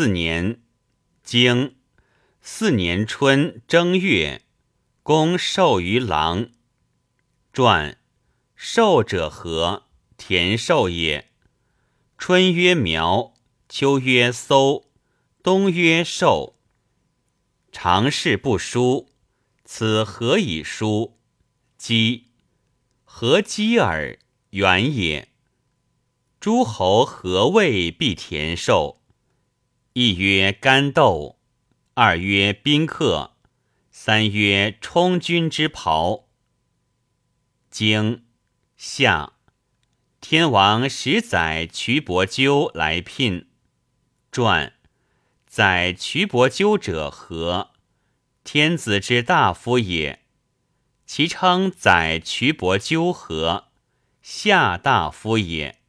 四年，经四年春正月，公授于郎。传授者何？田寿也。春曰苗，秋曰搜，冬曰寿。常事不书，此何以书？鸡，何鸡耳？远也。诸侯何谓必田寿？一曰干豆，二曰宾客，三曰充军之袍。经夏。天王使载瞿伯鸠来聘。传载瞿伯鸠者何？天子之大夫也。其称载瞿伯鸠何？夏大夫也。